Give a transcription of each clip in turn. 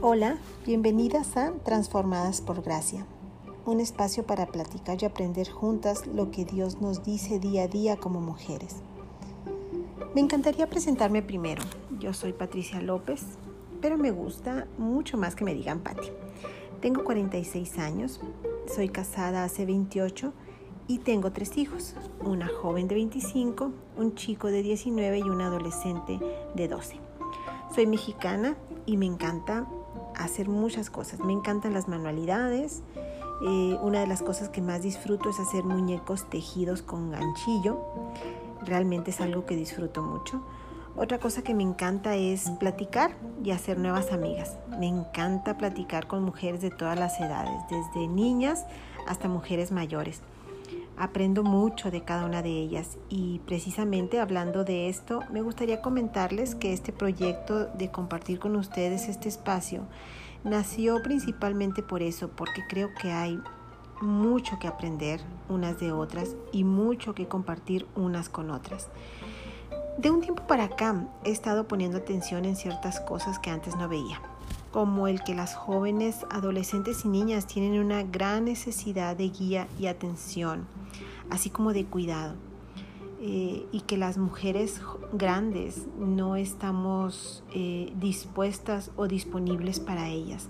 Hola, bienvenidas a Transformadas por Gracia, un espacio para platicar y aprender juntas lo que Dios nos dice día a día como mujeres. Me encantaría presentarme primero. Yo soy Patricia López, pero me gusta mucho más que me digan Patti. Tengo 46 años, soy casada hace 28 y tengo tres hijos, una joven de 25, un chico de 19 y un adolescente de 12. Soy mexicana y me encanta hacer muchas cosas. Me encantan las manualidades. Eh, una de las cosas que más disfruto es hacer muñecos tejidos con ganchillo. Realmente es algo que disfruto mucho. Otra cosa que me encanta es platicar y hacer nuevas amigas. Me encanta platicar con mujeres de todas las edades, desde niñas hasta mujeres mayores. Aprendo mucho de cada una de ellas y precisamente hablando de esto, me gustaría comentarles que este proyecto de compartir con ustedes este espacio nació principalmente por eso, porque creo que hay mucho que aprender unas de otras y mucho que compartir unas con otras. De un tiempo para acá he estado poniendo atención en ciertas cosas que antes no veía como el que las jóvenes, adolescentes y niñas tienen una gran necesidad de guía y atención, así como de cuidado. Eh, y que las mujeres grandes no estamos eh, dispuestas o disponibles para ellas.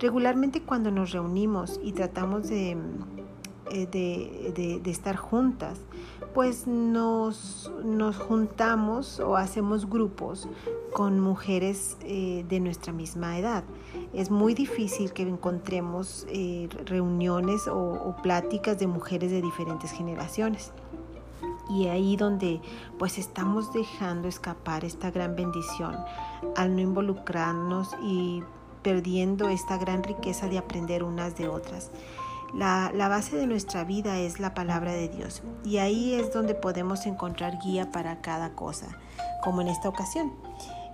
Regularmente cuando nos reunimos y tratamos de eh, de, estar juntas, pues nos, nos, juntamos o hacemos grupos con mujeres eh, de nuestra misma edad. Es muy difícil que encontremos eh, reuniones o, o pláticas de mujeres de diferentes generaciones. Y ahí donde pues estamos dejando escapar esta gran bendición al no involucrarnos y perdiendo esta gran riqueza de aprender unas de otras. La, base de nuestra vida es la palabra de Dios y ahí es donde podemos encontrar guía para cada cosa, como en esta ocasión.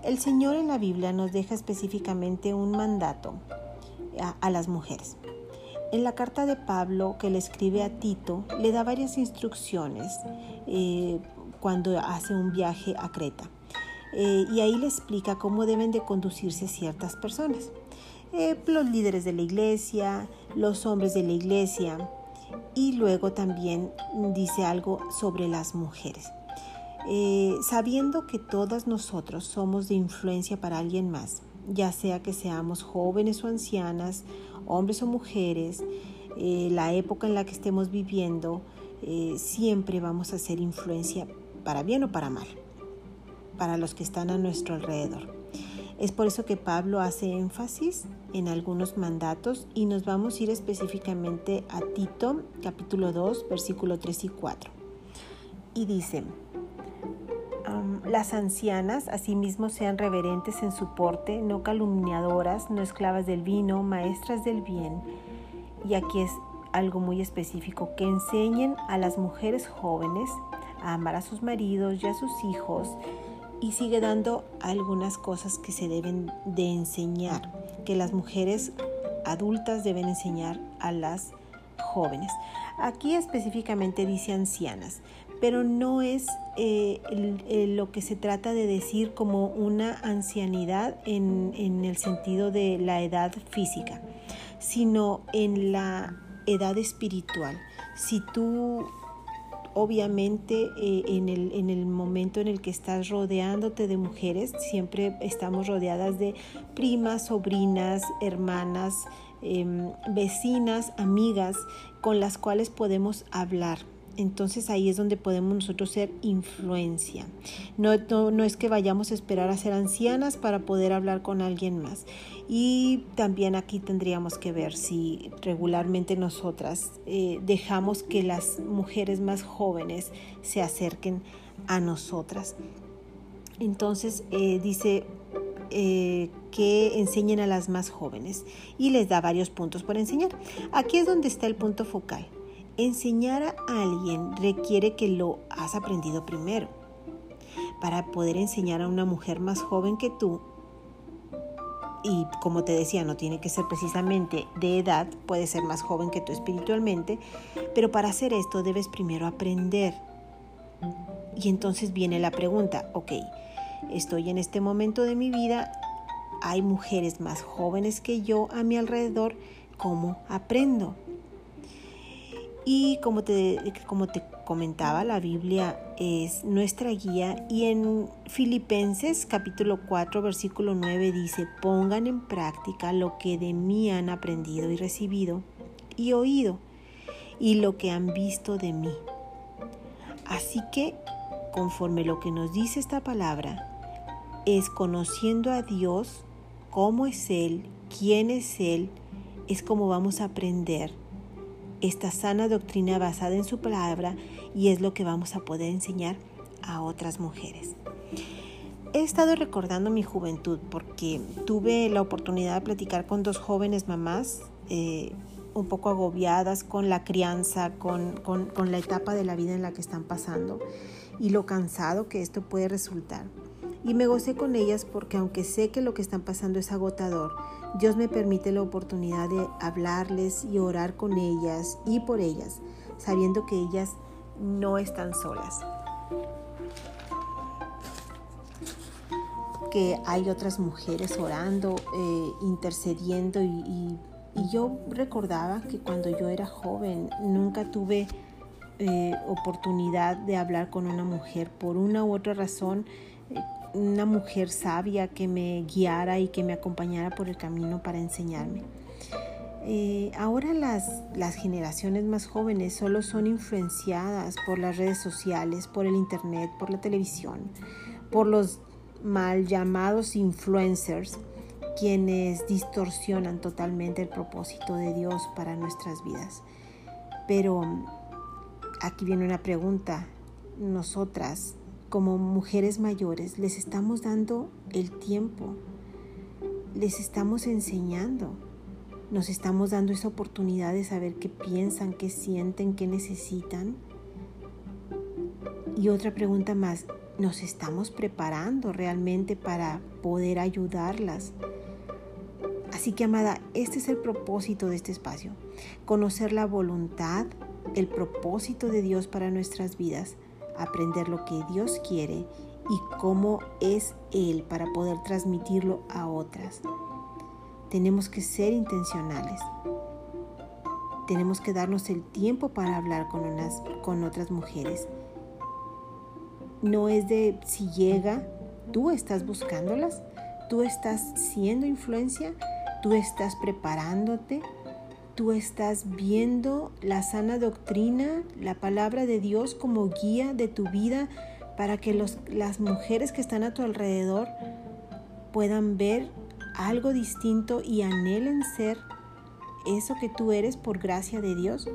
El Señor en la Biblia nos deja específicamente un mandato a, las mujeres. En la carta de Pablo que le escribe a Tito, le da varias instrucciones eh, cuando hace un viaje a Creta. Eh, y ahí le explica cómo deben de conducirse ciertas personas. Eh, los líderes de la iglesia, los hombres de la iglesia y luego también dice algo sobre las mujeres. Eh, sabiendo que todas nosotros somos de influencia para alguien más, ya sea que seamos jóvenes o ancianas, hombres o mujeres, eh, la época en la que estemos viviendo, siempre vamos a ser influencia para bien o para mal, para los que están a nuestro alrededor. Es por eso que Pablo hace énfasis en algunos mandatos y nos vamos a ir específicamente a Tito capítulo 2 versículo 3 y 4. Y dice, las ancianas asimismo sean reverentes en su porte, no calumniadoras, no esclavas del vino, maestras del bien. Y aquí es algo muy específico, que enseñen a las mujeres jóvenes a amar a sus maridos y a sus hijos y sigue dando algunas cosas que se deben de enseñar, que las mujeres adultas deben enseñar a las jóvenes. Aquí específicamente dice ancianas, pero no es eh, lo que se trata de decir como una ancianidad en, en el sentido de la edad física, sino en la edad espiritual. Si tú obviamente eh, en, el, en, el, momento en el que estás rodeándote de mujeres, siempre estamos rodeadas de primas, sobrinas, hermanas, em, vecinas, amigas con las cuales podemos hablar. Entonces ahí es donde podemos nosotros ser influencia. No, no, es que vayamos a esperar a ser ancianas para poder hablar con alguien más. Y también aquí tendríamos que ver si regularmente nosotras eh, dejamos que las mujeres más jóvenes se acerquen a nosotras. Entonces eh, dice eh, que enseñen a las más jóvenes y les da varios puntos por enseñar. Aquí es donde está el punto focal. Enseñar a alguien requiere que lo has aprendido primero. Para poder enseñar a una mujer más joven que tú, y como te decía, no tiene que ser precisamente de edad, puede ser más joven que tú espiritualmente, pero para hacer esto debes primero aprender. Y entonces viene la pregunta, ok, estoy en este momento de mi vida hay mujeres más jóvenes que yo a mi alrededor, ¿cómo aprendo? Y como te, como te comentaba, la Biblia es nuestra guía y en Filipenses capítulo 4 versículo 9 dice, pongan en práctica lo que de mí han aprendido y recibido y oído y lo que han visto de mí. Así que, conforme lo que nos dice esta palabra, es conociendo a Dios, cómo es Él, quién es Él, es como vamos a aprender esta sana doctrina basada en su palabra y es lo que vamos a poder enseñar a otras mujeres. He estado recordando mi juventud porque tuve la oportunidad de platicar con dos jóvenes mamás eh, un poco agobiadas con la crianza, con, con la etapa de la vida en la que están pasando y lo cansado que esto puede resultar. Y me gocé con ellas porque aunque sé que lo que están pasando es agotador, Dios me permite la oportunidad de hablarles y orar con ellas y por ellas, sabiendo que ellas no están solas. Que hay otras mujeres orando, eh, intercediendo y, yo recordaba que cuando yo era joven nunca tuve eh, oportunidad de hablar con una mujer por una u otra razón. Una mujer sabia que me guiara y que me acompañara por el camino para enseñarme. Eh, ahora las, las generaciones más jóvenes solo son influenciadas por las redes sociales, por el internet, por la televisión, por los mal llamados influencers, quienes distorsionan totalmente el propósito de Dios para nuestras vidas. Pero aquí viene una pregunta. Nosotras, como mujeres mayores les estamos dando el tiempo, les estamos enseñando, nos estamos dando esa oportunidad de saber qué piensan, qué sienten, qué necesitan. Y otra pregunta más, ¿nos estamos preparando realmente para poder ayudarlas? Así que, amada, este es el propósito de este espacio, conocer la voluntad, el propósito de Dios para nuestras vidas aprender lo que Dios quiere y cómo es Él para poder transmitirlo a otras. Tenemos que ser intencionales. Tenemos que darnos el tiempo para hablar con, unas, con otras mujeres. No es de si llega, tú estás buscándolas, tú estás siendo influencia, tú estás preparándote, tú estás viendo la sana doctrina, la palabra de Dios como guía de tu vida para que las mujeres que están a tu alrededor puedan ver algo distinto y anhelen ser eso que tú eres por gracia de Dios.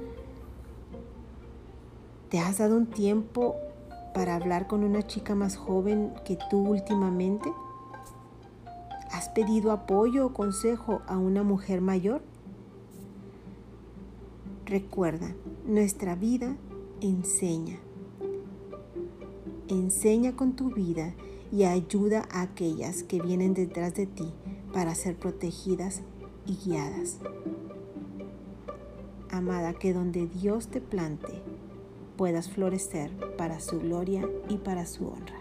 ¿Te has dado un tiempo para hablar con una chica más joven que tú últimamente? ¿Has pedido apoyo o consejo a una mujer mayor? Recuerda, nuestra vida enseña. Enseña con tu vida y ayuda a aquellas que vienen detrás de ti para ser protegidas y guiadas. Amada, que donde Dios te plante puedas florecer para su gloria y para su honra.